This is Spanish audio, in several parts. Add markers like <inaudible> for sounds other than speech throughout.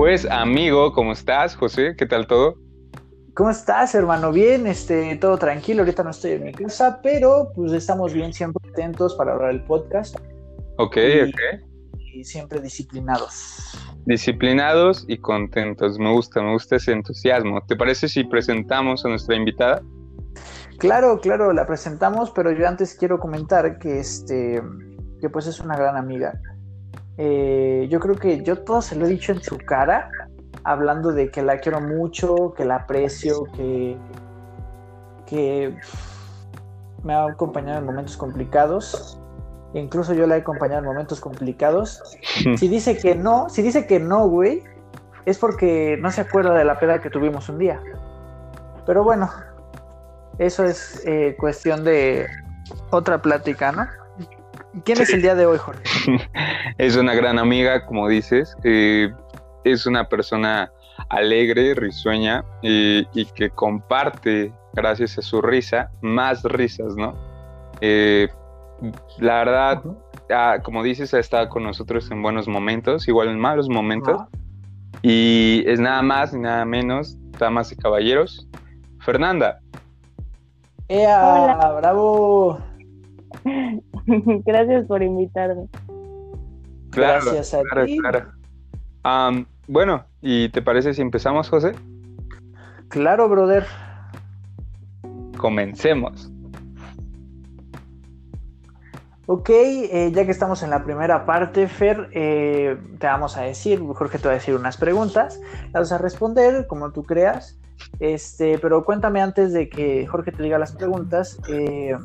Pues amigo, ¿cómo estás, José? ¿Qué tal todo? ¿Cómo estás, hermano? Bien, este, todo tranquilo. Ahorita no estoy en mi casa, pero pues estamos bien, siempre atentos para hablar el podcast. Ok, y, ok. Y siempre disciplinados. Disciplinados y contentos. Me gusta, me gusta ese entusiasmo. ¿Te parece si presentamos a nuestra invitada? Claro, claro, la presentamos, pero yo antes quiero comentar que este, que pues es una gran amiga. Eh, yo creo que yo todo se lo he dicho en su cara, hablando de que la quiero mucho, que la aprecio, que, que me ha acompañado en momentos complicados. Incluso yo la he acompañado en momentos complicados. <laughs> Si dice que no, si dice que no, güey, es porque no se acuerda de la peda que tuvimos un día. Pero bueno, eso es eh, cuestión de otra plática, ¿no? ¿Quién sí. es el día de hoy, Jorge? <laughs> es una gran amiga, como dices. Eh, es una persona alegre, risueña y, y, que comparte, gracias a su risa, más risas, ¿no? Eh, la verdad, uh -huh. ah, como dices, ha estado con nosotros en buenos momentos, igual en malos momentos. Uh -huh. Y es nada más ni nada menos, damas y caballeros, Fernanda. ¡Ea! Hola. ¡Bravo! <laughs> <laughs> Gracias por invitarme. Claro, Gracias a claro, ti. claro. Um, bueno, ¿y te parece si empezamos, José? Claro, brother. Comencemos. Ok, eh, ya que estamos en la primera parte, Fer, eh, te vamos a decir, Jorge te va a decir unas preguntas, las vas a responder como tú creas, este, pero cuéntame antes de que Jorge te diga las preguntas, eh,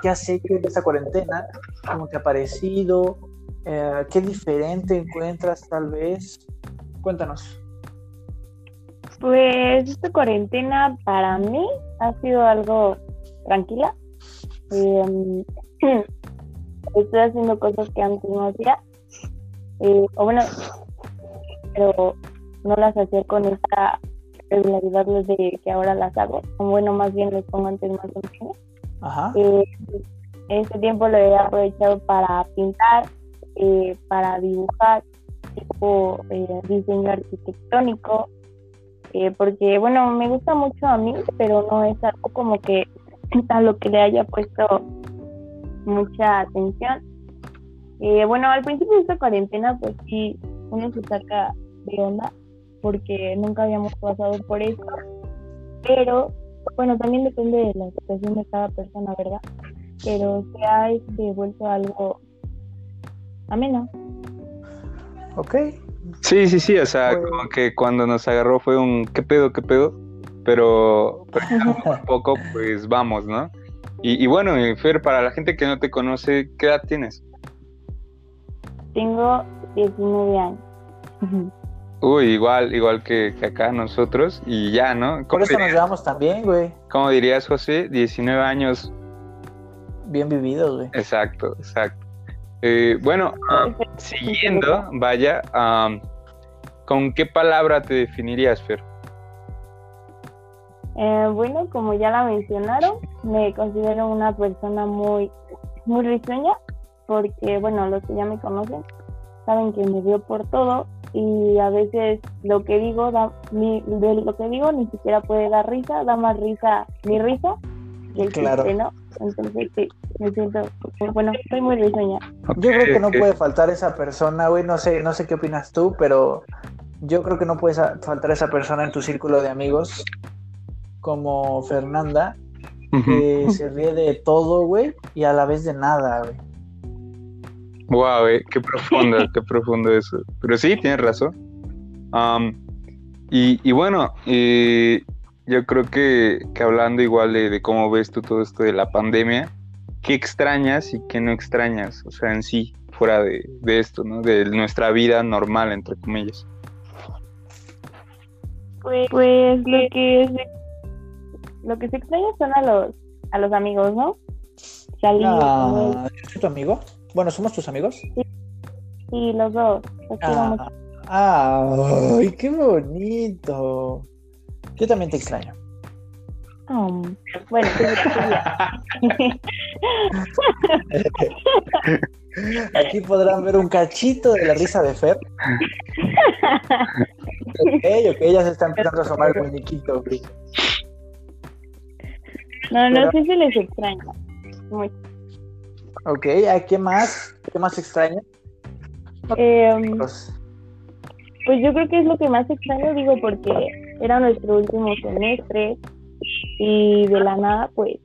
¿qué has hecho en esta cuarentena? ¿Cómo te ha parecido? Eh, ¿Qué diferente encuentras tal vez? Cuéntanos. Pues esta cuarentena para mí ha sido algo tranquila. Eh, <clears throat> estoy haciendo cosas que antes no hacía. Eh, o bueno, pero no las hacía con esta regularidad de que ahora las hago. Bueno, más bien les pongo antes más atención. Ajá. Eh, este tiempo lo he aprovechado para pintar, eh, para dibujar, tipo eh, diseño arquitectónico, eh, porque bueno, me gusta mucho a mí, pero no es algo como que <clears throat> a lo que le haya puesto mucha atención. Eh, bueno, al principio de esta cuarentena, pues sí, uno se saca de onda porque nunca habíamos pasado por eso, pero bueno, también depende de la situación de cada persona, ¿verdad? Pero se ha este, vuelto algo ameno. Ok. Sí, sí, sí, o sea, pues... como que cuando nos agarró fue un ¿qué pedo, qué pedo? Pero, pero <laughs> poco a poco, pues vamos, ¿no? Y, y, bueno, Fer, para la gente que no te conoce, ¿qué edad tienes? Tengo 19 años. Uy, igual, igual que, que acá nosotros, y ya, ¿no? Por eso dirías? nos llevamos también, güey. ¿Cómo dirías, José? 19 años. Bien vividos, güey. Exacto, exacto. Eh, bueno, um, siguiendo, vaya, um, ¿con qué palabra te definirías, Fer? Eh, bueno, como ya la mencionaron, me considero una persona muy, muy risueña, porque, bueno, los que ya me conocen saben que me dio por todo y a veces lo que digo, da, ni, de lo que digo ni siquiera puede dar risa, da más risa mi risa que el claro. chiste, ¿no? Entonces, sí, me siento, bueno, estoy muy risueña. Okay, yo creo que no puede faltar esa persona, güey, no sé, no sé qué opinas tú, pero yo creo que no puede faltar esa persona en tu círculo de amigos como Fernanda, que uh -huh. se ríe de todo, güey, y a la vez de nada, güey. Wow, eh, qué <laughs> profundo, qué profundo eso. Pero sí, tienes razón. Um, y, y, bueno, eh, yo creo que, que hablando igual de, de, cómo ves tú todo esto de la pandemia, ¿qué extrañas y qué no extrañas? O sea, en sí, fuera de, de esto, ¿no? De nuestra vida normal, entre comillas. Pues, pues lo que es lo que se extraña son a los a los amigos, ¿no? Salir ah, ¿Es tu amigo? Bueno, ¿somos tus amigos? Sí, sí los dos. Los ah, ah, ¡Ay, qué bonito! Yo también te extraño. Oh, bueno, <laughs> Aquí podrán ver un cachito de la risa de Fer. ok, ok, ya se está empezando a asomar el muñequito. No, no sé si les extraña. Mucho. Ok, ¿a qué más? ¿Qué más extraña? Em, Pues, Pues yo creo que es lo que más extraño, digo, porque era nuestro último semestre y de la nada, pues,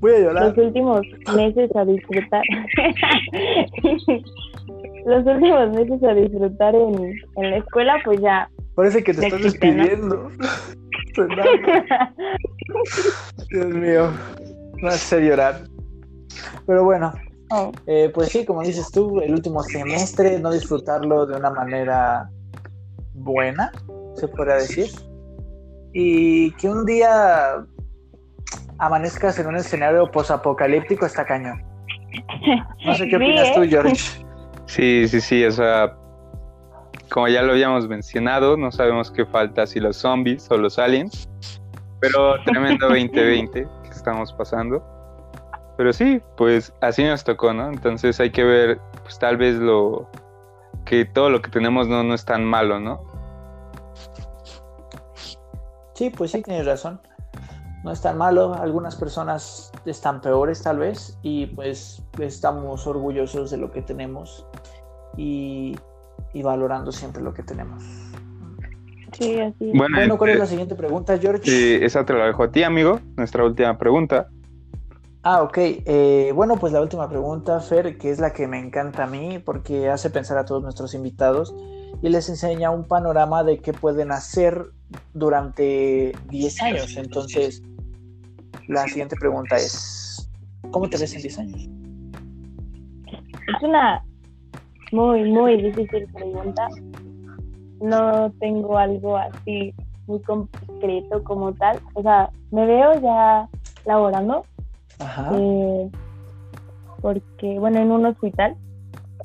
voy a llorar. los últimos meses a disfrutar. <laughs> los últimos meses a disfrutar en, en la escuela, pues ya. Parece que te No estás ¿no? despidiendo. <laughs> <laughs> Dios mío, me hace llorar. Pero bueno, Oh, eh, pues sí, como dices tú, el último semestre, no disfrutarlo de una manera buena, se podría decir. Y que un día amanezcas en un escenario posapocalíptico está cañón. No sé qué <laughs> opinas ¿eh? tú, George. Sí, sí, sí, o sea, como ya lo habíamos mencionado, no sabemos qué falta, si los zombies o los aliens, pero tremendo <laughs> 2020 que estamos pasando. Pero sí, pues así nos tocó, ¿no? Entonces hay que ver, pues tal vez lo que todo lo que tenemos no, no es tan malo, ¿no? Sí, pues sí, tienes razón. No es tan malo, algunas personas están peores tal vez y pues estamos orgullosos de lo que tenemos y, y valorando siempre lo que tenemos. sí, así. Bueno, Bueno, ¿cuál es este, la siguiente pregunta, George? eh, esa te la dejo a ti, amigo, nuestra última pregunta. Ah, ok. Eh, bueno, pues la última pregunta, Fer, que es la que me encanta a mí porque hace pensar a todos nuestros invitados y les enseña un panorama de qué pueden hacer durante 10 años. Entonces, la siguiente pregunta es, ¿cómo te ves en 10 años? Es una muy, muy difícil pregunta. No tengo algo así muy concreto como tal. O sea, me veo ya laborando, Ajá. eh, porque, bueno, en un hospital,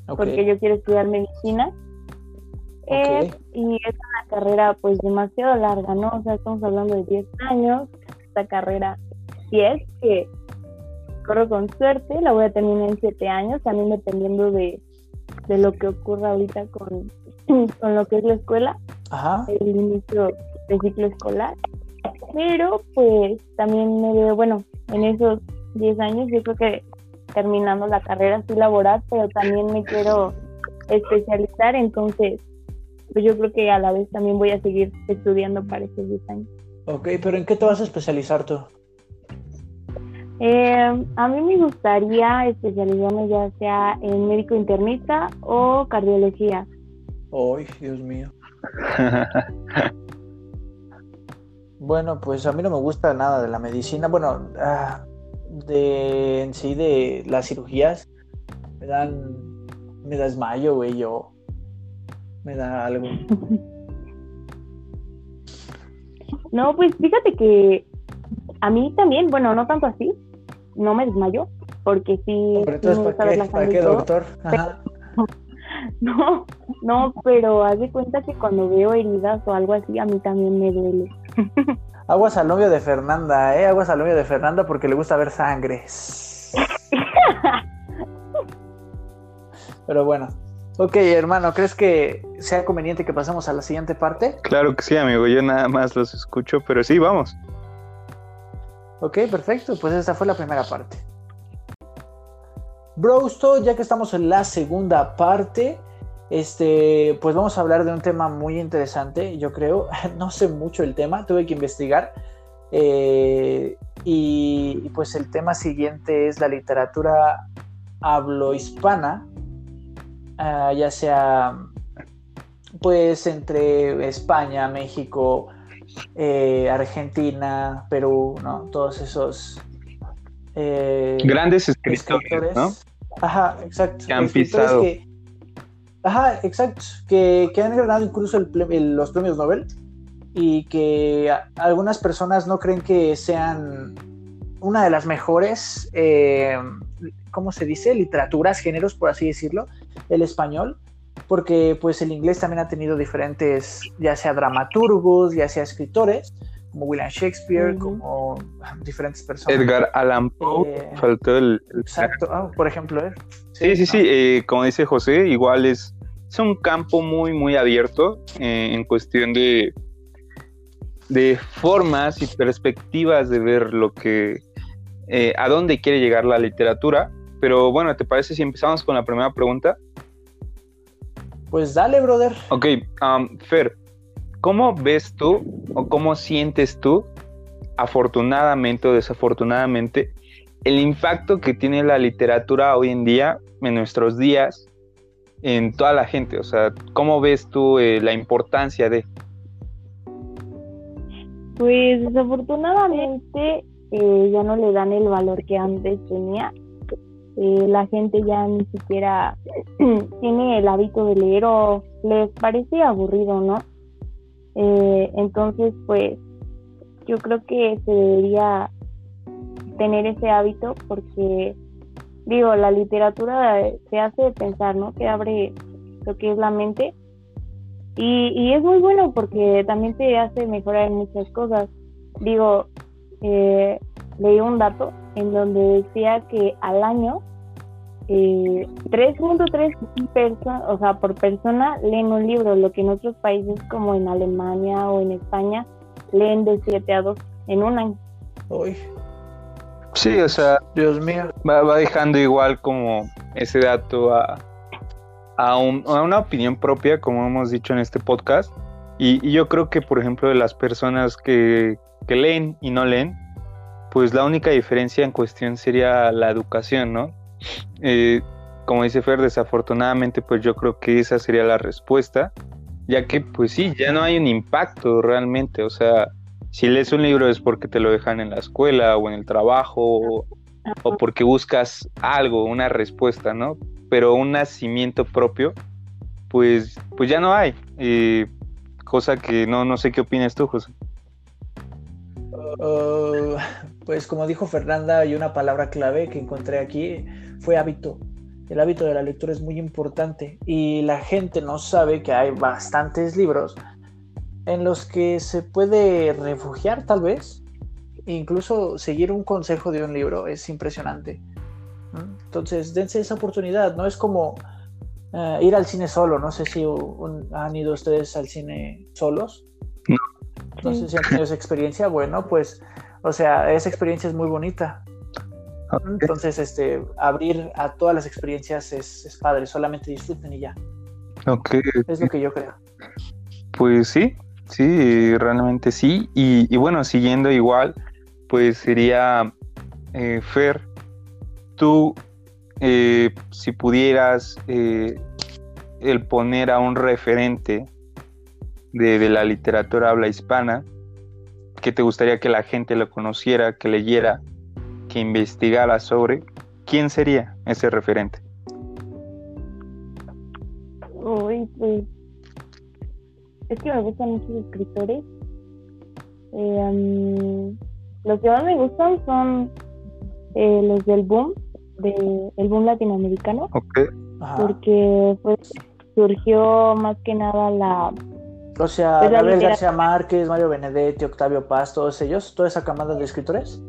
porque yo quiero estudiar medicina. Eh, y es una carrera pues demasiado larga, ¿no? O sea, estamos hablando de 10 años, esta carrera 10, que corro con suerte, la voy a terminar en 7 años, también dependiendo de, de lo que ocurra ahorita con, <clears throat> con lo que es la escuela, Ajá. el inicio del ciclo escolar. Pero pues también me veo, bueno, en esos 10 años yo creo que terminando la carrera sí laboral, pero también me quiero especializar, entonces pues yo creo que a la vez también voy a seguir estudiando para esos 10 años. Ok, pero ¿en qué te vas a especializar tú? Eh, a mí me gustaría especializarme ya sea en médico internista o cardiología. Ay, Dios mío. <laughs> Bueno, pues a mí no me gusta nada de la medicina. Bueno, ah, de en sí de las cirugías me dan, me da desmayo, güey, yo. Me da algo. <laughs> No, pues fíjate que a mí también, bueno, no tanto así, no me desmayo, porque sí, Pero entonces, ¿para qué? la ¿Para sangre qué, y todo. doctor? Ajá. <laughs> No, no, pero haz de cuenta que cuando veo heridas o algo así, a mí también me duele. <laughs> Aguas al novio de Fernanda, ¿eh? Aguas al novio de Fernanda porque le gusta ver sangre. <laughs> Pero bueno. Ok, hermano, ¿crees que sea conveniente que pasemos a la siguiente parte? Claro que sí, amigo, yo nada más los escucho, pero sí, vamos. Ok, perfecto. Pues esta fue la primera parte. Brosto, ya que estamos en la segunda parte, este, pues vamos a hablar de un tema muy interesante, yo creo. <laughs> No sé mucho el tema, tuve que investigar. Eh, y, y, pues el tema siguiente es la literatura hablo-hispana, uh, ya sea pues entre España, México, eh, Argentina, Perú, ¿no? Todos esos eh, grandes escritores, ¿no? Ajá, exacto. Que han pisado. Que, ajá, exacto. Que, que han ganado incluso el, el, los premios Nobel y que a, algunas personas no creen que sean una de las mejores, eh, ¿cómo se dice? Literaturas, géneros, por así decirlo, el español, porque pues el inglés también ha tenido diferentes, ya sea dramaturgos, ya sea escritores, como William Shakespeare, uh -huh. como diferentes personas. Edgar Allan Poe, eh, faltó el, el... Exacto, oh, por ejemplo. ¿eh? Sí, sí, sí, sí. Eh, como dice José, igual es es un campo muy, muy abierto eh, en cuestión de, de formas y perspectivas de ver lo que, eh, a dónde quiere llegar la literatura. Pero bueno, ¿te parece si empezamos con la primera pregunta? Pues dale, brother. Ok, um, Fer, ¿cómo ves tú o cómo sientes tú, afortunadamente o desafortunadamente, el impacto que tiene la literatura hoy en día, en nuestros días, en toda la gente? O sea, ¿cómo ves tú eh, la importancia de... Pues desafortunadamente eh, ya no le dan el valor que antes tenía. Eh, la gente ya ni siquiera <clears throat> tiene el hábito de leer o les parece aburrido, ¿no? entonces, pues yo creo que se debería tener ese hábito porque digo, la literatura se hace pensar, ¿no? Que abre lo que es la mente. Y, y es muy bueno porque también te hace mejorar en muchas cosas. Digo, eh, leí un dato en donde decía que al año eh, 3.3 personas, o sea, por persona leen un libro, lo que en otros países como en Alemania o en España leen de 7 a 2 en un año. Uy. Sí, o sea, Dios mío. Va, dejando igual como ese dato a, a, una opinión propia, como hemos dicho en este podcast. Y, yo creo que, por ejemplo, de las personas que, que, leen y no leen, pues la única diferencia en cuestión sería la educación, ¿no? Eh, como dice Fer, desafortunadamente, pues yo creo que esa sería la respuesta, ya que, pues sí, ya no hay un impacto realmente, o sea, si lees un libro es porque te lo dejan en la escuela o en el trabajo o, porque buscas algo, una respuesta, ¿no? Pero un nacimiento propio, pues, pues ya no hay. cosa que no, no sé qué opinas tú, José. Uh, pues como dijo Fernanda, hay una palabra clave que encontré aquí, fue hábito. El hábito de la lectura es muy importante y la gente no sabe que hay bastantes libros en los que se puede refugiar tal vez, incluso seguir un consejo de un libro es impresionante. Entonces, dense esa oportunidad, no es como eh, ir al cine solo, no sé si han ido ustedes al cine solos. No. No sé si han tenido esa experiencia, bueno, pues, o sea, esa experiencia es muy bonita. Entonces, este, abrir a todas las experiencias es, es padre, solamente disfruten y ya. Es lo que yo creo. Pues sí, Sí, realmente sí. Y, bueno, siguiendo igual, pues sería, eh, Fer, tú, eh, si pudieras eh, el poner a un referente de, la literatura habla hispana, que te gustaría que la gente lo conociera, que leyera, que investigara sobre, ¿quién sería ese referente? Es que me gustan muchos escritores. Eh, los que más me gustan son eh, los del boom, de, el boom latinoamericano. Porque pues, surgió más que nada la... O sea, pues, Gabriel García Márquez, Mario Benedetti, Octavio Paz, todos ellos, toda esa camada de escritores.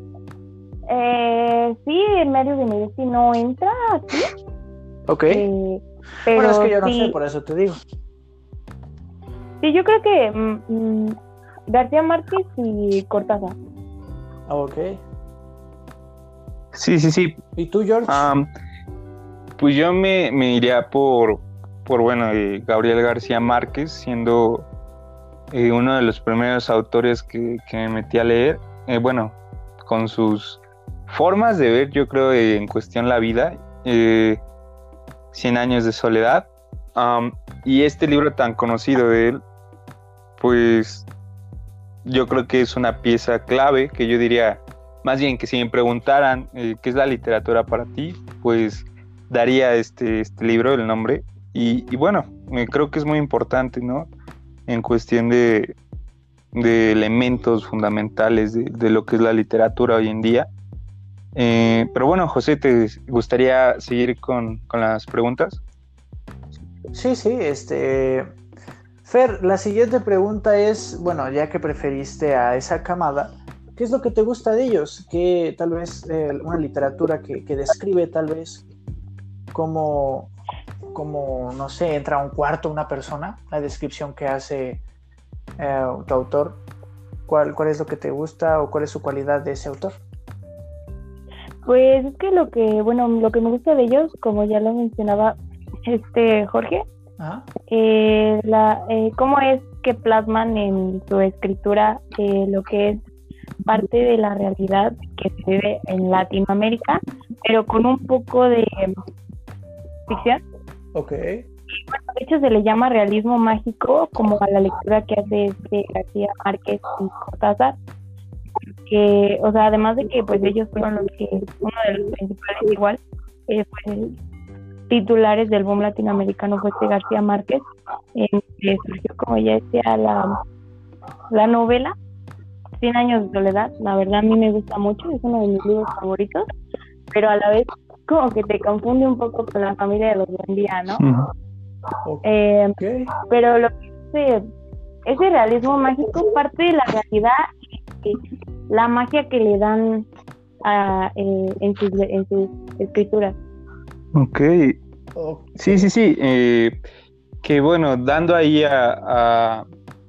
Eh, sí, Mario Benedetti no entra aquí. Ok. Eh, pero bueno, es que yo no sé, por eso te digo. Sí, yo creo que mm, mm, García Márquez y Cortázar. Ah, ok. Sí, sí, sí. ¿Y tú, George? pues yo me, iría por, por bueno, eh, Gabriel García Márquez, siendo eh, uno de los primeros autores que, me metí a leer. Eh, bueno, con sus formas de ver, yo creo, en cuestión la vida. Cien años de soledad. Y este libro tan conocido de él, pues yo creo que es una pieza clave que yo diría, más bien que si me preguntaran eh, qué es la literatura para ti, pues daría este, este libro el nombre. Y, bueno, creo que es muy importante, ¿no? En cuestión de, elementos fundamentales de, lo que es la literatura hoy en día. Eh, pero bueno, José, ¿te gustaría seguir con, con las preguntas? Sí, sí, este, Fer, la siguiente pregunta es, bueno, ya que preferiste a esa camada, ¿qué es lo que te gusta de ellos? ¿Qué tal vez eh, una literatura que, describe tal vez cómo, cómo, no sé, entra a un cuarto una persona, la descripción que hace eh, tu autor. ¿Cuál, ¿Cuál es lo que te gusta o cuál es su cualidad de ese autor? Pues es que lo que, bueno, lo que me gusta de ellos, como ya lo mencionaba este Jorge, eh, la, eh, cómo es que plasman en su escritura eh, lo que es parte de la realidad que se vive en Latinoamérica, pero con un poco de ficción. Ok. de hecho se le llama realismo mágico como a la lectura que hace este García Márquez y Cortázar que o sea además de que pues ellos fueron los que uno de los principales igual eh, fue titulares del boom latinoamericano fue este García Márquez, en que surgió, como ya decía, la, la novela 100 años de soledad. La verdad a mí me gusta mucho, es uno de mis libros favoritos, pero a la vez como que te confunde un poco con la familia de los Buendía, ¿no? Eh, pero lo que ese realismo mágico parte de la realidad y la magia que le dan a, eh, en, sus, en sus escrituras. Ok. Sí, sí, sí. Eh, que bueno, dando ahí a,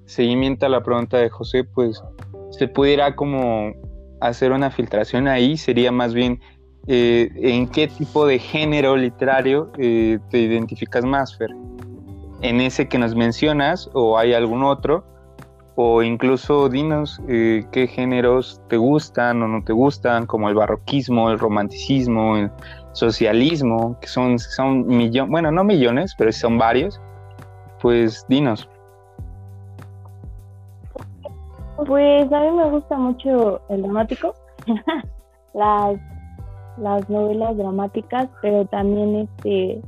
seguimiento a la pregunta de José, pues se pudiera como hacer una filtración ahí, sería más bien eh, en qué tipo de género literario eh, te identificas más, Fer. En ese que nos mencionas o hay algún otro, o incluso dinos qué géneros te gustan o no te gustan, como el barroquismo, el romanticismo, el, socialismo, que son, son millones, bueno, no millones, pero son varios, pues dinos. Pues a mí me gusta mucho el dramático, <laughs> las, las novelas dramáticas, pero también este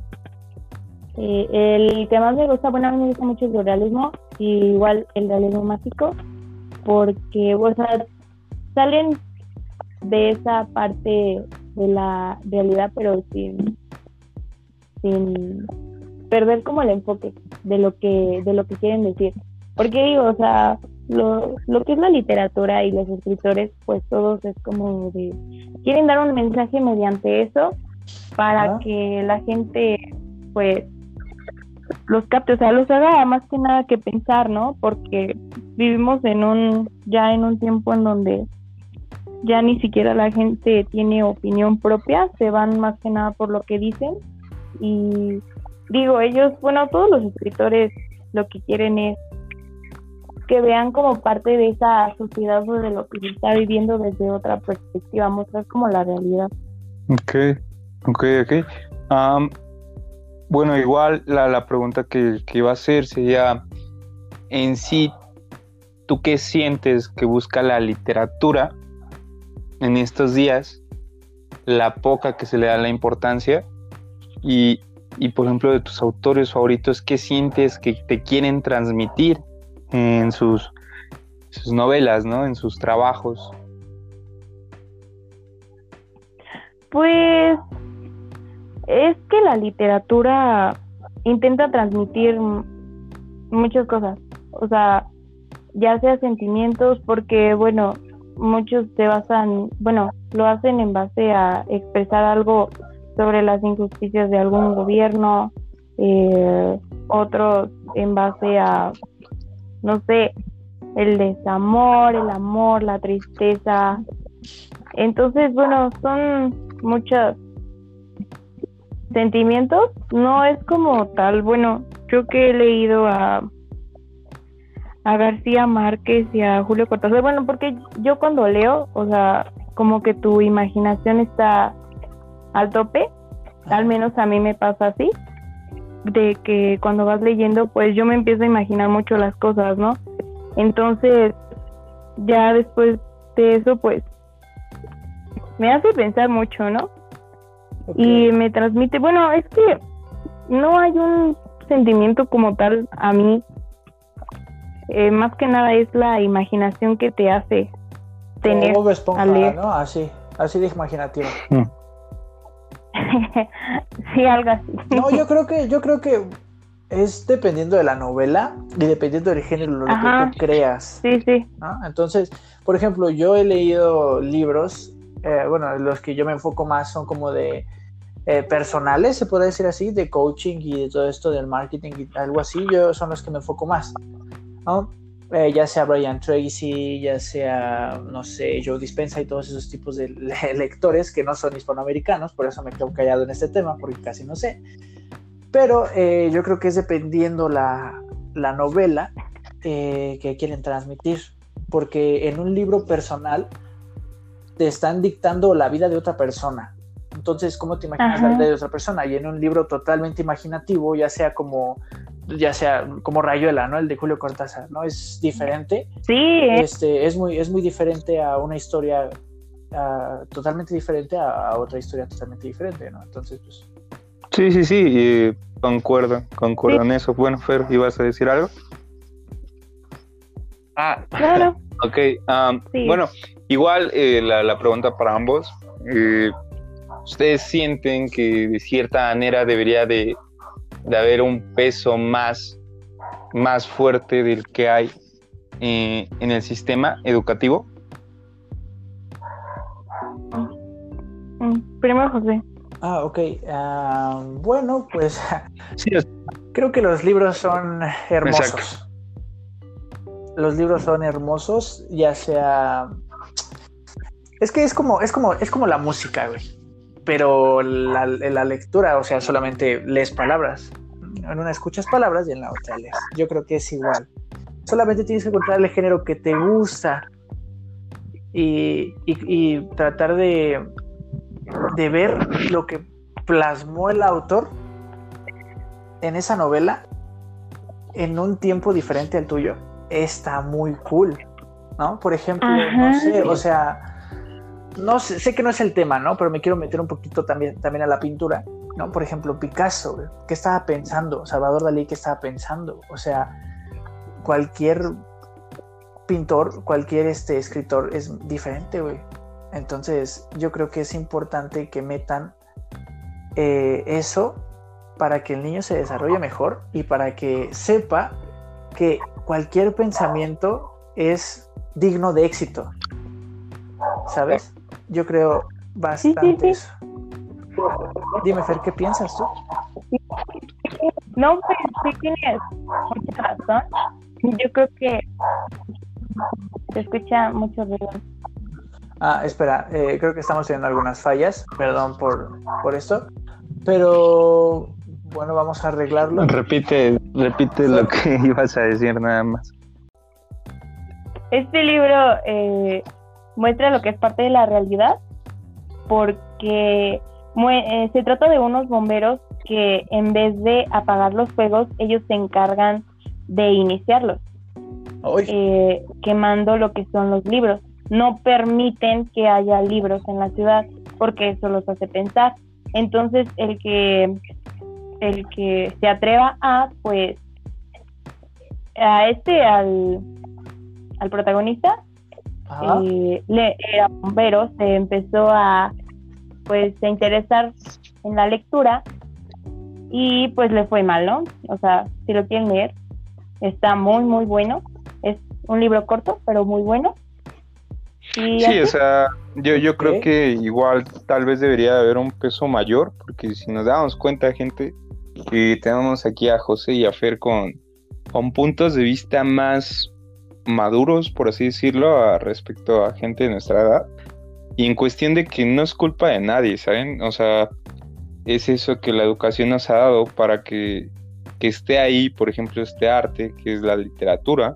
eh, el que más me gusta, bueno, a mí me gusta mucho el realismo y igual el realismo mágico, porque, o sea, salen de esa parte de la realidad, pero sin, sin perder como el enfoque de lo que, de lo que quieren decir. Porque digo, o sea, lo, lo que es la literatura y los escritores, pues todos es como de, quieren dar un mensaje mediante eso para que la gente, pues, los capte, o sea, los haga más que nada que pensar, ¿no? Porque vivimos en un, ya en un tiempo en donde ya ni siquiera la gente tiene opinión propia, se van más que nada por lo que dicen y digo, ellos, bueno, todos los escritores lo que quieren es que vean como parte de esa sociedad o de lo que se está viviendo desde otra perspectiva, mostrar como la realidad. Ok, ok, ok. bueno, igual la, la pregunta que, que, iba a hacer sería, en sí, ¿tú qué sientes que busca la literatura en estos días, la poca que se le da la importancia y, por ejemplo de tus autores favoritos, ¿qué sientes que te quieren transmitir en sus, sus novelas, ¿no? en sus trabajos? Pues es que la literatura intenta transmitir muchas cosas, o sea, ya sea sentimientos, porque bueno, muchos se basan, bueno, lo hacen en base a expresar algo sobre las injusticias de algún gobierno, eh, otros en base a, no sé, el desamor, el amor, la tristeza. Entonces, bueno, son muchos sentimientos, no es como tal, bueno, yo que he leído a a García Márquez y a Julio Cortázar. Bueno, porque yo cuando leo, o sea, como que tu imaginación está al tope, al menos a mí me pasa así, de que cuando vas leyendo, pues yo me empiezo a imaginar mucho las cosas, ¿no? Entonces, ya después de eso, pues, me hace pensar mucho, ¿no? Y me transmite, bueno, es que no hay un sentimiento como tal a mí eh, más que nada es la imaginación que te hace tener Esponja, ¿no? Así, así de imaginativa. Mm. <laughs> sí, algo así. No, yo creo que, yo creo que es dependiendo de la novela y dependiendo del género lo que tú creas. Sí, sí. Entonces, por ejemplo, yo he leído libros, eh, bueno, los que yo me enfoco más son como de eh, personales, se puede decir así, de coaching y de todo esto del marketing y algo así, yo son los que me enfoco más, ¿no? Eh, ya sea Brian Tracy, ya sea, no sé, Joe Dispensa y todos esos tipos de <laughs> lectores que no son hispanoamericanos, por eso me quedo callado en este tema, porque casi no sé. Pero eh, yo creo que es dependiendo la, la novela eh, que quieren transmitir, porque en un libro personal te están dictando la vida de otra persona. Entonces, ¿cómo te imaginas la vida de otra persona? Y en un libro totalmente imaginativo, ya sea como ya sea como Rayuela, ¿no? El de Julio Cortázar, ¿no? Es diferente. Sí. Este, es muy, es muy diferente a una historia totalmente diferente a, otra historia totalmente diferente, ¿no? Entonces, pues. Sí, sí, sí, concuerdo, concuerdo en eso. Bueno, Fer, ¿ibas a decir algo? Ah, claro. <laughs> ok, bueno, igual eh, la, pregunta para ambos. Eh, ¿Ustedes sienten que de cierta manera debería de de haber un peso más, más fuerte del que hay eh, en el sistema educativo? Mm, primero José. Ah, ok. Ah, bueno, pues creo que los libros son hermosos. Los libros son hermosos, ya sea. Es que es como, es como, es como la música, güey pero la, la, lectura, o sea, solamente lees palabras. En una escuchas palabras y en la otra lees. Yo creo que es igual. Solamente tienes que encontrar el género que te gusta y, y, tratar de, de ver lo que plasmó el autor en esa novela en un tiempo diferente al tuyo. Está muy cool, ¿no? Por ejemplo, no sé, o sea, no sé, sé, que no es el tema, ¿no? Pero me quiero meter un poquito también, también a la pintura, ¿no? Por ejemplo, Picasso, ¿qué estaba pensando? Salvador Dalí, ¿qué estaba pensando? O sea, cualquier pintor, cualquier este, escritor es diferente, güey. Entonces, yo creo que es importante que metan eh, eso para que el niño se desarrolle mejor y para que sepa que cualquier pensamiento es digno de éxito. ¿Sabes? Yo creo bastante eso. Dime, Fer, ¿qué piensas tú? No, pues sí tienes mucha razón. Yo creo que se escucha mucho ruido. Ah, espera, eh, creo que estamos teniendo algunas fallas, perdón por, por esto, pero bueno, vamos a arreglarlo. Repite, repite lo que <laughs> ibas a decir nada más. Este libro eh, muestra lo que es parte de la realidad, porque eh, se trata de unos bomberos que en vez de apagar los fuegos, ellos se encargan de iniciarlos, eh, quemando lo que son los libros. No permiten que haya libros en la ciudad porque eso los hace pensar. Entonces el que el que se atreva a pues a este al, al protagonista eh, le, era bombero, se empezó a pues a interesar en la lectura y pues le fue mal, ¿no? O sea, si lo quieren leer, está muy, muy bueno. Es un libro corto, pero muy bueno. sí, o sea, yo, yo creo que igual tal vez debería haber un peso mayor, porque si nos damos cuenta, gente, que tenemos aquí a José y a Fer con, con puntos de vista más maduros, por así decirlo, respecto a gente de nuestra edad. Y en cuestión de que no es culpa de nadie, ¿saben? O sea, es eso que la educación nos ha dado para que, que esté ahí, por ejemplo, este arte, que es la literatura,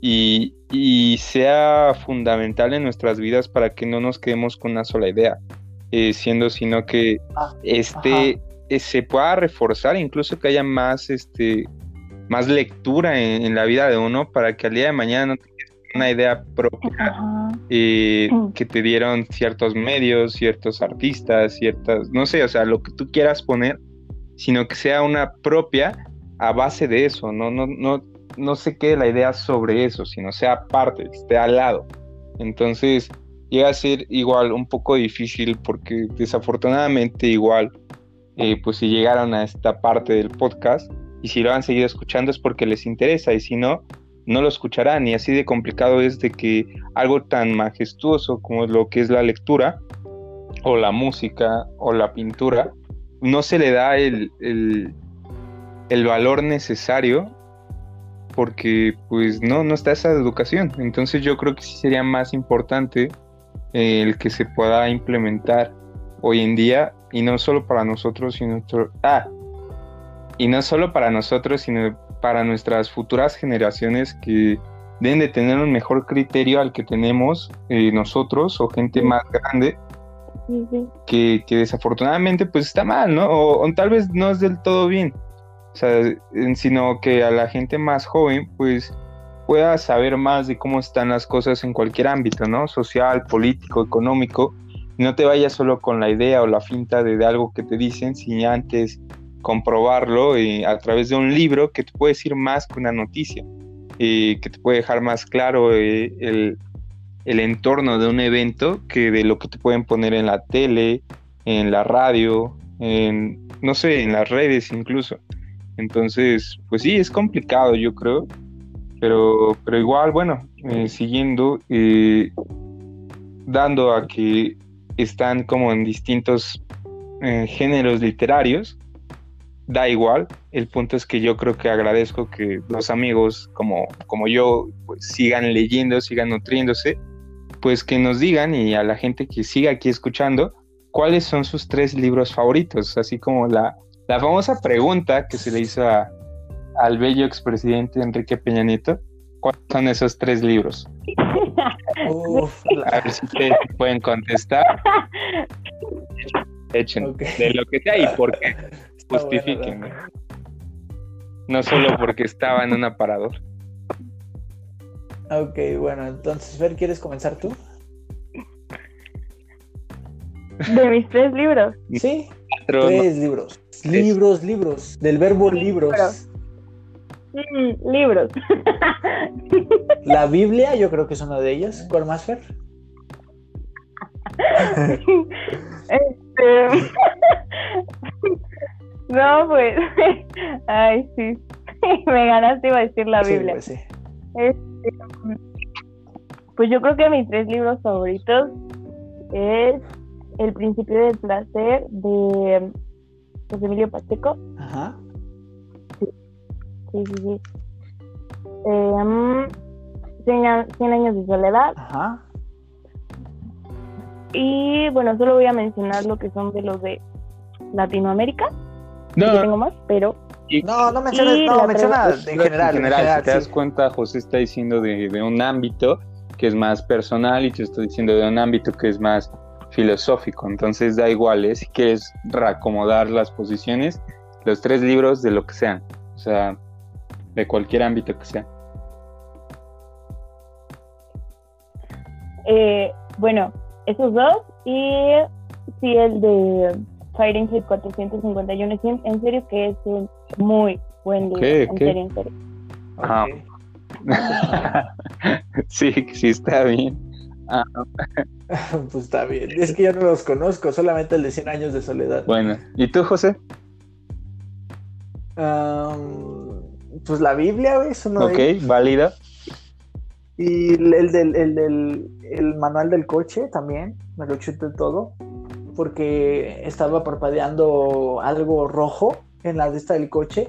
y, y, sea fundamental en nuestras vidas para que no nos quedemos con una sola idea, eh, siendo sino que ah, este eh, se pueda reforzar, incluso que haya más este más lectura en, la vida de uno para que al día de mañana no tengas una idea propia eh, que te dieron ciertos medios, ciertos artistas, ciertas, no sé, o sea, lo que tú quieras poner, sino que sea una propia a base de eso, no, no, no, no se quede la idea sobre eso, sino sea parte, esté al lado. Entonces llega a ser igual un poco difícil porque desafortunadamente igual, eh, pues si llegaron a esta parte del podcast, y si lo han seguido escuchando es porque les interesa y si no, no lo escucharán y así de complicado es de que algo tan majestuoso como lo que es la lectura o la música o la pintura, no se le da el, el, valor necesario porque pues no, no está esa educación. Entonces yo creo que sí sería más importante eh, el que se pueda implementar hoy en día y no solo para nosotros, sino ah, y no solo para nosotros, sino para nuestras futuras generaciones que deben de tener un mejor criterio al que tenemos eh, nosotros o gente más grande Que, desafortunadamente pues está mal, ¿no? O, tal vez no es del todo bien, o sea, sino que a la gente más joven pues pueda saber más de cómo están las cosas en cualquier ámbito, ¿no? Social, político, económico, y no te vayas solo con la idea o la finta de, de algo que te dicen, sin antes comprobarlo eh, a través de un libro que te puede decir más que una noticia, y que te puede dejar más claro eh, el, el, entorno de un evento que de lo que te pueden poner en la tele, en la radio, en, no sé, en las redes incluso. Entonces, pues sí, es complicado, yo creo, pero, pero igual, bueno, eh, siguiendo, dando a que están como en distintos géneros literarios, da igual. El punto es que yo creo que agradezco que los amigos como, como yo pues, sigan leyendo, sigan nutriéndose, pues que nos digan y a la gente que siga aquí escuchando, cuáles son sus tres libros favoritos, así como la, la famosa pregunta que se le hizo al bello expresidente Enrique Peña Nieto, ¿cuáles son esos tres libros? a ver si ustedes pueden contestar. <laughs> Echen, de lo que sea y por qué justifiquen. No solo porque estaba en un aparador. Ok, bueno, entonces, Fer, ¿quieres comenzar tú? De mis tres libros. Sí, tres libros. Libros, libros. Del verbo libros. libros. Mm, <laughs> La Biblia, yo creo que es uno de ellos. ¿Cuál más, Fer? <laughs> este... <laughs> No, pues. <laughs> Ay, sí. <laughs> Me ganaste, iba a decir la Biblia. Pues, este, pues, yo creo que mis tres libros favoritos es El Principio del Placer de José Emilio Pacheco. Ajá. Sí, sí, sí. Em, cien, años de soledad. Ajá. Y bueno, solo voy a mencionar lo que son de los de Latinoamérica. No. tengo más, pero. no, no menciones, no, menciona en general. En general, si te das cuenta, José está diciendo de, de, un ámbito que es más personal y te estoy diciendo de un ámbito que es más filosófico. Entonces da igual, ¿eh? si quieres reacomodar las posiciones, los tres libros de lo que sean, o sea, de cualquier ámbito que sea. Eh, bueno, esos dos y sí el de Fahrenheit 451. En serio que es un muy buen libro. En serio, en serio. <laughs> Sí, sí, está bien. Ah. <laughs> pues está bien. Es que yo no los conozco, solamente el de 100 años de soledad. Bueno, ¿y tú, José? pues la Biblia, es uno Ok, válida. Y el del, el del el manual del coche también, me lo chuté todo porque estaba parpadeando algo rojo en la de esta del coche.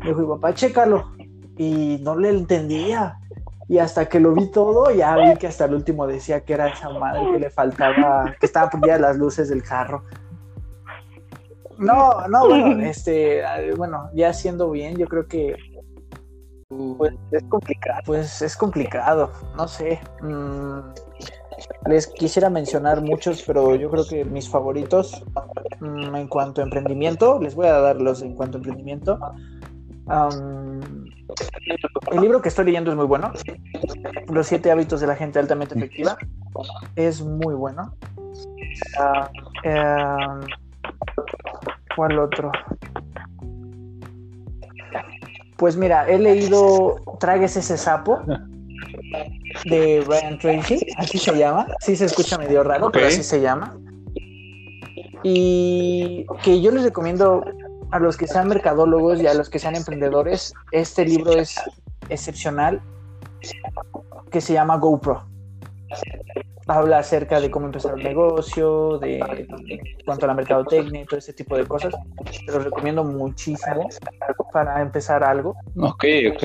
Me dijo, papá, chécalo. Y no le entendía. Y hasta que lo vi todo, ya vi que hasta el último decía que era esa madre que le faltaba, que estaba prendida las luces del carro. No, no, bueno, <laughs> este, bueno, ya siendo bien, yo creo que pues es complicado. Pues es complicado, no sé. Mm, les quisiera mencionar muchos, pero yo creo que mis favoritos mm, en cuanto a emprendimiento, les voy a dar los en cuanto a emprendimiento. el libro que estoy leyendo es muy bueno. Los siete hábitos de la gente altamente efectiva. Es muy bueno. Em, ¿Cuál otro? Pues mira, he leído Tragues ese sapo de Brian Tracy, así se llama. Sí se escucha medio raro, pero así se llama. Y que yo les recomiendo a los que sean mercadólogos y a los que sean emprendedores, este libro es excepcional, que se llama GoPro. habla acerca de cómo empezar un negocio, de, cuanto a la mercadotecnia y todo ese tipo de cosas. Te lo recomiendo muchísimo para empezar algo. Ok, ok.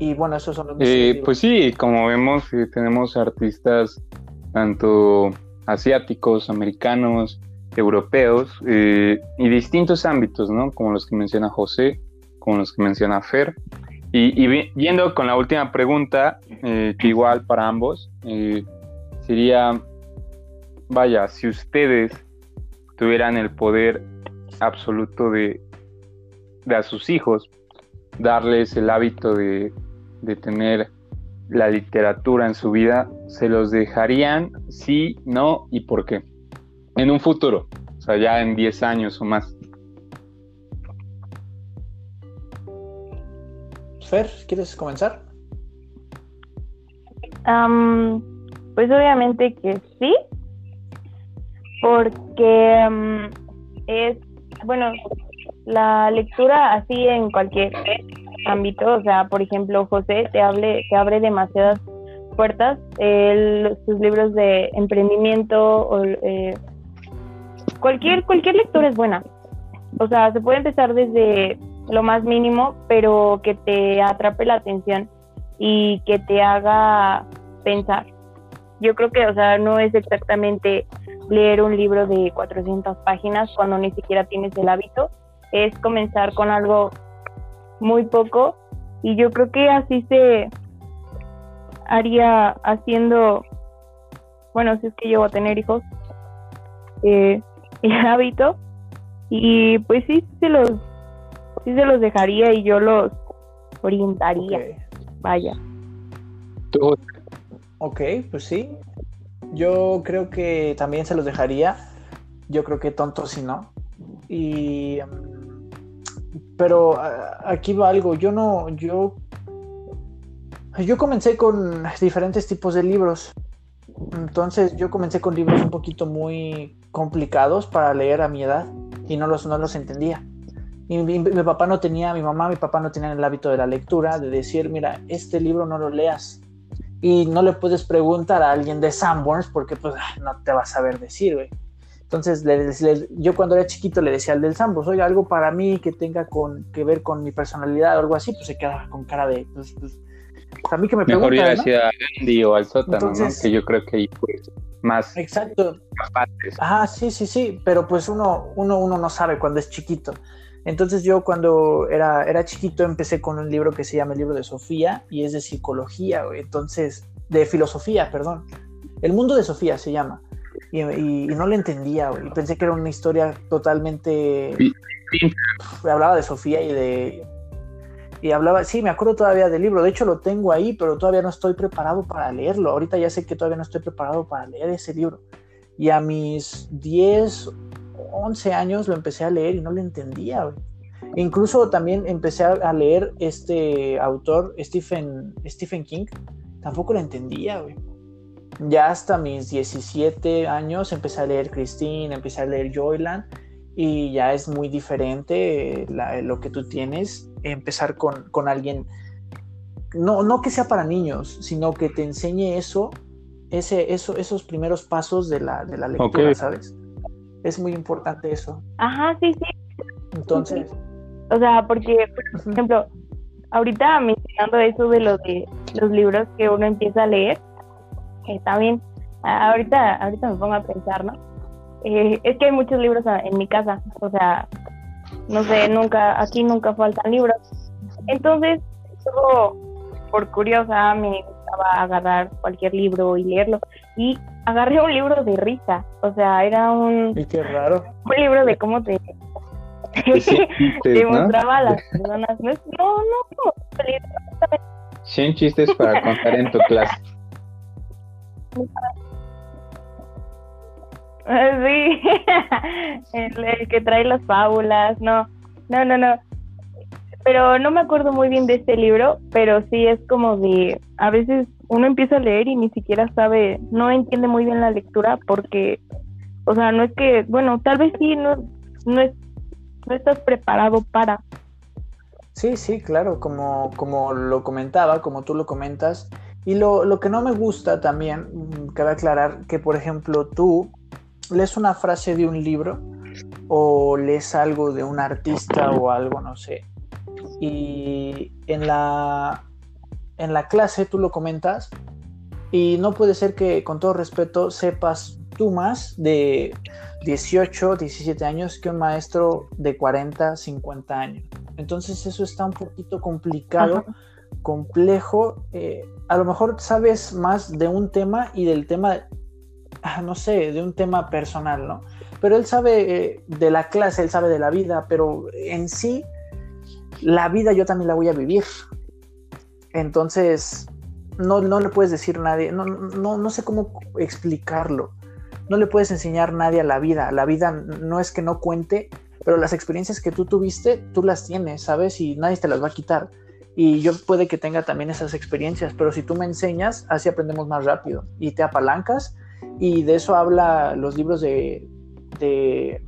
Y bueno, esos son los... Eh, pues sí, como vemos, eh, tenemos artistas tanto asiáticos, americanos, europeos eh, y distintos ámbitos, ¿no? Como los que menciona José, como los que menciona Fer. Y, y yendo con la última pregunta, que igual para ambos, sería, vaya, si ustedes tuvieran el poder absoluto de, de a sus hijos, darles el hábito de, de tener la literatura en su vida, ¿se los dejarían? Sí, no y por qué? En un futuro, o sea, ya en 10 años o más. Fer, ¿quieres comenzar? Pues obviamente que sí, porque es, bueno, la lectura así en cualquier ámbito, o sea, por ejemplo, José te, hable, te abre demasiadas puertas, sus libros de emprendimiento, o, eh, cualquier, cualquier lectura es buena, o sea, se puede empezar desde lo más mínimo, pero que te atrape la atención y que te haga pensar. Yo creo que, o sea, no es exactamente leer un libro de 400 páginas cuando ni siquiera tienes el hábito, es comenzar con algo muy poco y yo creo que así se haría haciendo, bueno, si es que llego a tener hijos, eh, <laughs> el hábito y pues sí se los sí se los dejaría y yo los orientaría. Vaya. Ok, pues sí. Yo creo que también se los dejaría. Yo creo que tonto si no. Y. Mm, pero aquí va algo. Yo no. Yo. Yo comencé con diferentes tipos de libros. Entonces yo comencé con libros un poquito muy complicados para leer a mi edad y no los, no los entendía. Y mi, papá no tenía, mi mamá, mi papá no tenían el hábito de la lectura, de decir, mira, este libro no lo leas, y no le puedes preguntar a alguien de Sanborns porque pues ah, no te va a saber decir, güey. Entonces, yo cuando era chiquito le decía al del Sanborns, oye, algo para mí que tenga con, que ver con mi personalidad o algo así, pues se quedaba con cara de, pues, pues, pues a mí que me Mejor ir a Gandhi o al sótano, ¿no? Que yo creo que ahí pues más... Exacto. Ah, sí, sí, sí, pero pues uno, uno, uno no sabe cuando es chiquito. Entonces yo cuando era, era chiquito empecé con un libro que se llama el libro de Sofía y es de psicología, Entonces, de filosofía, perdón. El mundo de Sofía se llama. Y, no lo entendía, güey. Pensé que era una historia totalmente... hablaba de Sofía y de... Y hablaba, sí, me acuerdo todavía del libro, de hecho lo tengo ahí, pero todavía no estoy preparado para leerlo. Ahorita ya sé que todavía no estoy preparado para leer ese libro. Y a mis 10 11 años lo empecé a leer y no lo entendía, Incluso también empecé a leer este autor, Stephen, Stephen King, tampoco lo entendía, Ya hasta mis 17 años empecé a leer Christine, empecé a leer Joyland y ya es muy diferente lo que tú tienes, empezar con, alguien, no, no que sea para niños, sino que te enseñe eso, ese, eso esos primeros pasos de la, de la lectura, ¿sabes? Es muy importante eso. Ajá, sí, sí. Entonces. O sea, porque, por ejemplo, ahorita mencionando eso de los de los libros que uno empieza a leer, está bien. Ahorita, ahorita me pongo a pensar, ¿no? Eh, es que hay muchos libros en mi casa, o sea, no sé, nunca, aquí nunca faltan libros. Entonces, por curiosa, me gustaba agarrar cualquier libro y leerlo. Y agarré un libro de risa, o sea, era un... qué raro. Un libro de cómo te... te <laughs> mostraba a las <laughs> personas. No, no, no. 100 chistes para contar en tu clase. <laughs> Sí, el, que trae las fábulas, no, no, no, no. Pero no me acuerdo muy bien de este libro, pero sí es como de, a veces uno empieza a leer y ni siquiera sabe, no entiende muy bien la lectura porque, o sea, no es que, bueno, tal vez sí, no, no, es, no estás preparado para. Sí, sí, claro, como, como lo comentaba, como tú lo comentas. Y lo, lo que no me gusta también, cabe aclarar que, por ejemplo, tú lees una frase de un libro o lees algo de un artista o algo, no sé, y en la, en la clase tú lo comentas y no puede ser que, con todo respeto, sepas tú más de 18, 17 años que un maestro de 40, 50 años. Entonces eso está un poquito complicado, complejo. Eh, a lo mejor sabes más de un tema y del tema, ah, no sé, de un tema personal, ¿no? Pero él sabe eh, de la clase, él sabe de la vida, pero en sí, la vida yo también la voy a vivir. Entonces, no, no le puedes decir a nadie, no, no, no sé cómo explicarlo. No le puedes enseñar a nadie a la vida. La vida no es que no cuente, pero las experiencias que tú tuviste, tú las tienes, ¿sabes? Y nadie te las va a quitar. Y yo puede que tenga también esas experiencias, pero si tú me enseñas, así aprendemos más rápido y te apalancas. Y de eso habla los libros de, de,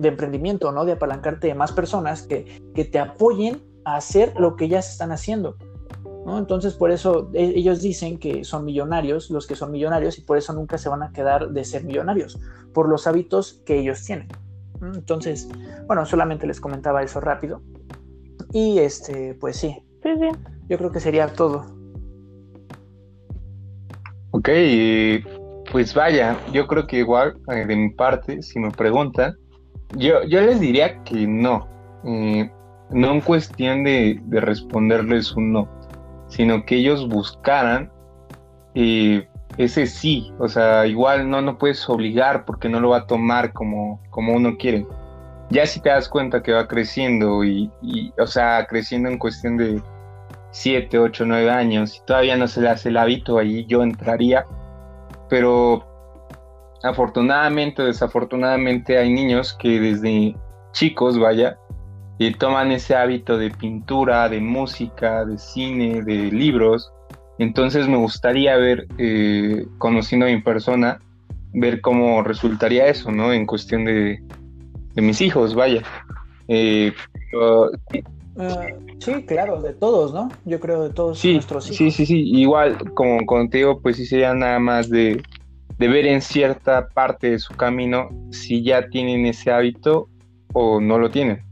emprendimiento, ¿no? De apalancarte de más personas que, que te apoyen a hacer lo que ellas están haciendo. Entonces, por eso e, ellos dicen que son millonarios, los que son millonarios, y por eso nunca se van a quedar de ser millonarios, por los hábitos que ellos tienen. Entonces, bueno, solamente les comentaba eso rápido. Y este, pues sí. Sí, sí. Yo creo que sería todo. Ok, pues vaya, yo creo que igual eh, de mi parte, si me preguntan, yo, yo les diría que no. Eh, no en cuestión de, de responderles un no sino que ellos buscaran eh, ese sí, o sea, igual no, no puedes obligar porque no lo va a tomar como, como uno quiere. Ya si te das cuenta que va creciendo y, o sea, creciendo en cuestión de 7, 8, 9 años y todavía no se le hace el hábito, ahí yo entraría, pero afortunadamente desafortunadamente hay niños que desde chicos, vaya, y toman ese hábito de pintura, de música, de cine, de libros. Entonces me gustaría ver, eh, conociendo en persona, ver cómo resultaría eso, ¿no? En cuestión de, mis hijos, vaya. Eh, ah, sí, claro, de todos, ¿no? Yo creo de todos nuestros hijos. Sí, sí, sí. Igual, como contigo, pues sí sería nada más de, de ver en cierta parte de su camino si ya tienen ese hábito o no lo tienen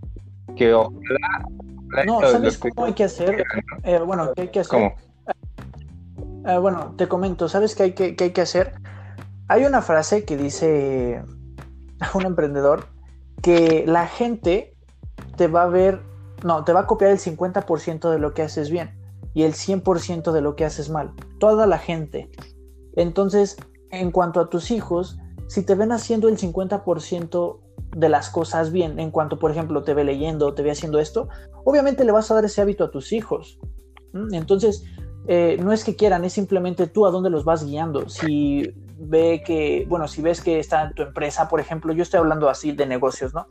que No, ¿sabes cómo hay que hacer? Eh, bueno, ¿qué hay que hacer? Eh, bueno, te comento, ¿sabes qué hay que, qué hay que hacer? Hay una frase que dice <laughs> un emprendedor que la gente te va a ver, no, te va a copiar el 50% de lo que haces bien y el 100% de lo que haces mal. Toda la gente. Entonces, en cuanto a tus hijos, si te ven haciendo el 50% de las cosas bien en cuanto, por ejemplo, te ve leyendo, te ve haciendo esto, obviamente le vas a dar ese hábito a tus hijos. Entonces, eh, no es que quieran, es simplemente tú a dónde los vas guiando. Si ve que, bueno, si ves que está en tu empresa, por ejemplo, yo estoy hablando así de negocios, ¿no?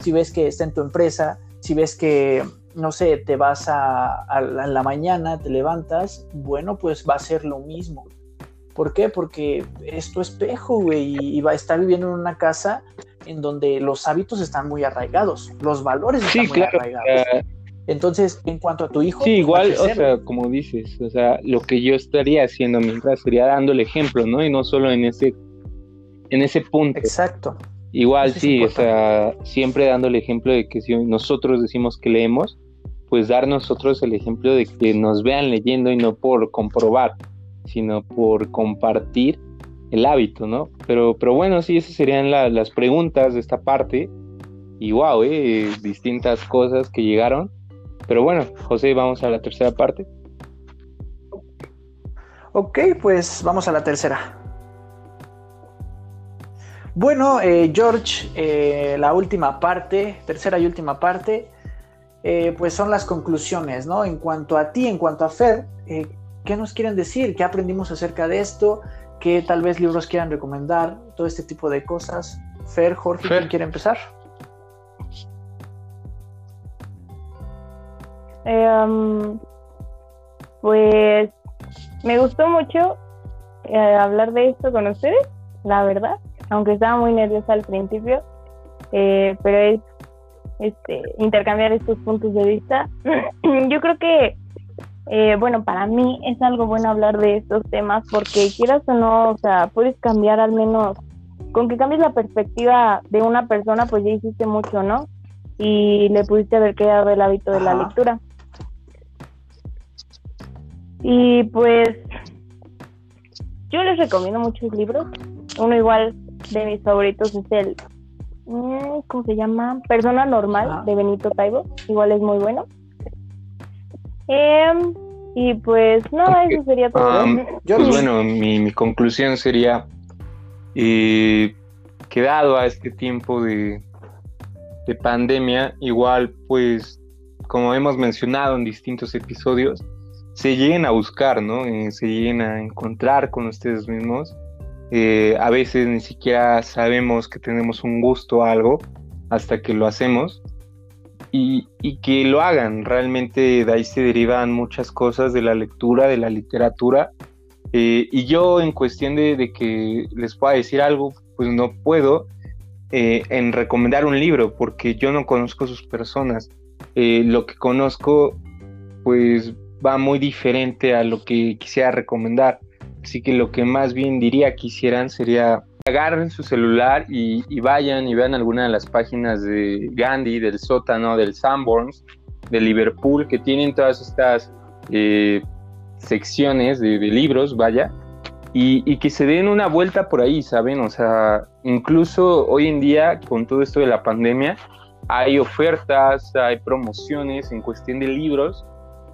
Si ves que está en tu empresa, si ves que, no sé, te vas a, la mañana, te levantas, bueno, pues va a ser lo mismo. ¿Por qué? Porque es tu espejo, güey, y va a estar viviendo en una casa en donde los hábitos están muy arraigados, los valores están muy arraigados. Entonces, en cuanto a tu hijo. Sí, pues, igual, o sea, como dices, o sea, lo que yo estaría haciendo mientras sería dando el ejemplo, ¿no? Y no solo en ese, en ese punto. Exacto. Igual, sí, o sea, siempre dando el ejemplo de que si nosotros decimos que leemos, pues dar nosotros el ejemplo de que nos vean leyendo y no por comprobar, sino por compartir el hábito, ¿no? Pero, pero bueno, sí, esas serían las preguntas de esta parte. Y wow, eh, distintas cosas que llegaron. Pero bueno, José, vamos a la tercera parte. Ok, pues vamos a la tercera. Bueno, eh, George, eh, la última parte, tercera y última parte, pues son las conclusiones, ¿no? En cuanto a ti, en cuanto a Fer, ¿qué nos quieren decir? ¿Qué aprendimos acerca de esto? ¿Qué tal vez libros quieran recomendar? Todo este tipo de cosas. Fer, Jorge, ¿quién quiere empezar? Em, pues me gustó mucho eh, hablar de esto con ustedes, la verdad, aunque estaba muy nerviosa al principio, eh, pero es este, intercambiar estos puntos de vista. <clears throat> Yo creo que eh, bueno, para mí es algo bueno hablar de estos temas porque quieras o no, o sea, puedes cambiar al menos, con que cambies la perspectiva de una persona, pues ya hiciste mucho, ¿no? Y le pudiste haber creado el hábito de la lectura. Y pues yo les recomiendo muchos libros. Uno igual de mis favoritos es el, mm, ¿cómo se llama? Persona Normal de Benito Taibo. Igual es muy bueno. Em, y pues no, eso sería todo. <laughs> pues bueno, mi, conclusión sería eh, que dado a este tiempo de, de pandemia, igual pues como hemos mencionado en distintos episodios, se lleguen a buscar, ¿no? Eh, se lleguen a encontrar con ustedes mismos. Eh, a veces ni siquiera sabemos que tenemos un gusto a algo hasta que lo hacemos y, que lo hagan. Realmente de ahí se derivan muchas cosas de la lectura, de la literatura. Eh, y yo en cuestión de, que les pueda decir algo, pues no puedo en recomendar un libro porque yo no conozco sus personas. lo que conozco, pues va muy diferente a lo que quisiera recomendar. Así que lo que más bien diría quisieran sería agarren su celular y, vayan y vean alguna de las páginas de Gandhi, del sótano, del Sanborns, de Liverpool, que tienen todas estas eh, secciones de, libros, vaya, y, y, que se den una vuelta por ahí, ¿saben? O sea, incluso hoy en día, con todo esto de la pandemia, hay ofertas, hay promociones en cuestión de libros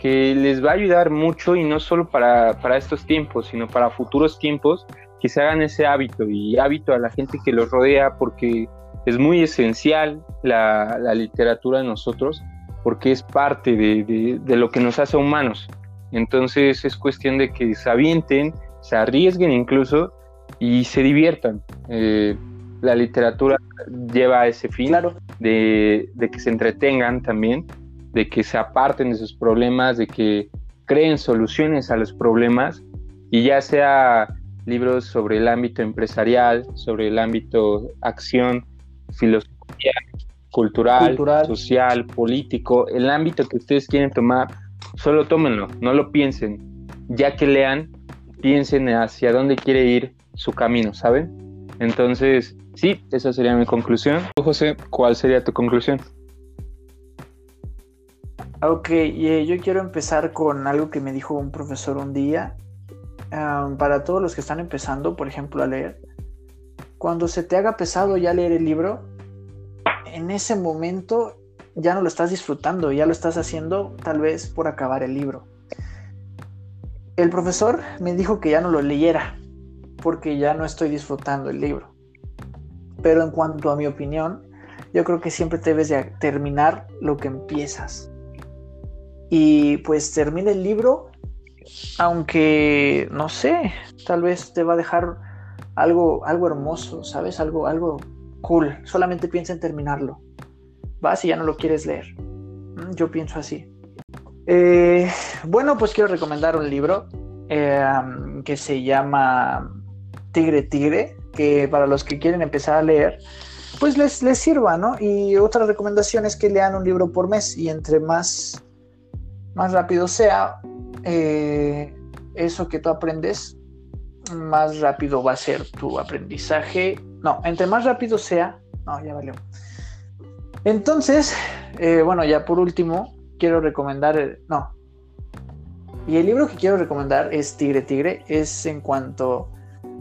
que les va a ayudar mucho y no solo para, estos tiempos, sino para futuros tiempos, que se hagan ese hábito y hábito a la gente que los rodea porque es muy esencial la, literatura de nosotros porque es parte de, lo que nos hace humanos. Entonces es cuestión de que se avienten, se arriesguen incluso y se diviertan. Eh, la literatura lleva a ese fin de, de, que se entretengan también de que se aparten de sus problemas, de que creen soluciones a los problemas y ya sea libros sobre el ámbito empresarial, sobre el ámbito acción, filosofía, cultural, social, político, el ámbito que ustedes quieren tomar, solo tómenlo, no lo piensen. Ya que lean, piensen hacia dónde quiere ir su camino, ¿saben? Entonces, sí, esa sería mi conclusión. José, ¿cuál sería tu conclusión? Ok, eh, yo quiero empezar con algo que me dijo un profesor un día. para todos los que están empezando, por ejemplo, a leer, cuando se te haga pesado ya leer el libro, en ese momento ya no lo estás disfrutando, ya lo estás haciendo tal vez por acabar el libro. El profesor me dijo que ya no lo leyera, porque ya no estoy disfrutando el libro. Pero en cuanto a mi opinión, yo creo que siempre debes de terminar lo que empiezas y pues termina el libro, aunque no sé, tal vez te va a dejar algo, algo hermoso, ¿sabes? Algo, algo cool. Solamente piensa en terminarlo. Vas y ya no lo quieres leer. Mm, yo pienso así. Eh, bueno, pues quiero recomendar un libro eh, que se llama Tigre Tigre, que para los que quieren empezar a leer, pues les, les sirva, ¿no? Y otra recomendación es que lean un libro por mes y entre más más rápido sea eh, eso que tú aprendes, más rápido va a ser tu aprendizaje. No, entre más rápido sea, no, ya valió. Entonces, eh, bueno, ya por último, quiero recomendar, no. Y el libro que quiero recomendar es Tigre Tigre, es en cuanto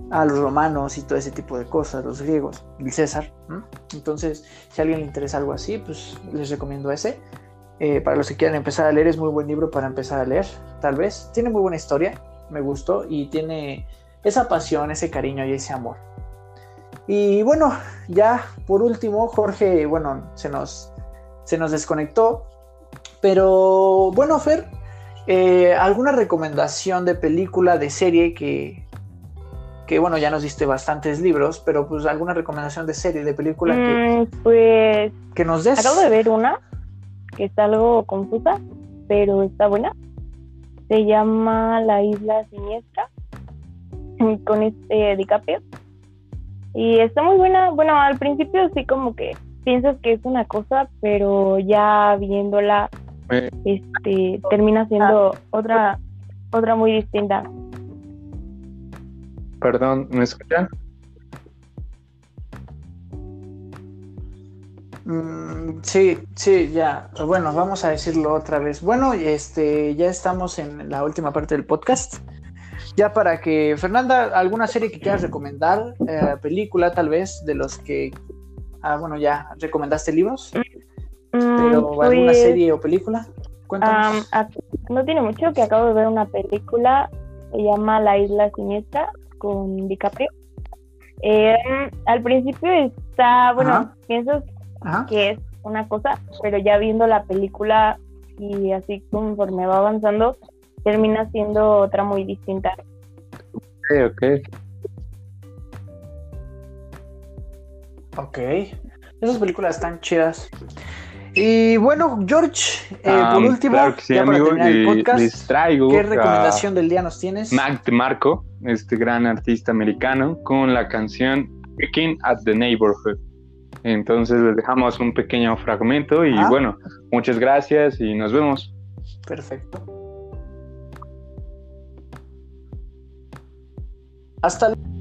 a los romanos y todo ese tipo de cosas, los griegos, el César. Entonces, si a alguien le interesa algo así, pues les recomiendo ese. Eh, para los que quieran empezar a leer, es muy buen libro para empezar a leer, tal vez. Tiene muy buena historia, me gustó, y tiene esa pasión, ese cariño y ese amor. Y bueno, ya por último, Jorge, bueno, se nos, se nos desconectó. Pero bueno, Fer, eh, ¿alguna recomendación de película, de serie que, que, bueno, ya nos diste bastantes libros, pero pues alguna recomendación de serie, de película que, mm, pues, que nos des? Acabo de ver una que está algo confusa, pero está buena. Se llama La Isla Siniestra con este DiCaprio. Y está muy buena. Bueno, al principio sí como que piensas que es una cosa, pero ya viéndola eh. este termina siendo otra otra muy distinta. Perdón, ¿me escuchan? Mm, sí, sí, ya. Bueno, vamos a decirlo otra vez. Bueno, este, ya estamos en la última parte del podcast. Ya para que, Fernanda, ¿alguna serie que quieras recomendar? Eh, película, tal vez, de los que. Ah, bueno, ya recomendaste libros. Mm, pero alguna pues, serie o película. Cuéntanos. no tiene mucho que acabo de ver una película. Se llama La Isla Siniestra con DiCaprio. Eh, al principio está, bueno, piensas que es una cosa, pero ya viendo la película y así conforme va avanzando, termina siendo otra muy distinta. Ok, ok. Ok. Esas películas están chidas. Y bueno, George, eh, por um, último, ya para terminar el podcast, traigo ¿qué recomendación del día nos tienes? Mac DeMarco, este gran artista americano, con la canción Picking at the Neighborhood. Entonces les dejamos un pequeño fragmento y ah. bueno, muchas gracias y nos vemos. Perfecto. Hasta luego.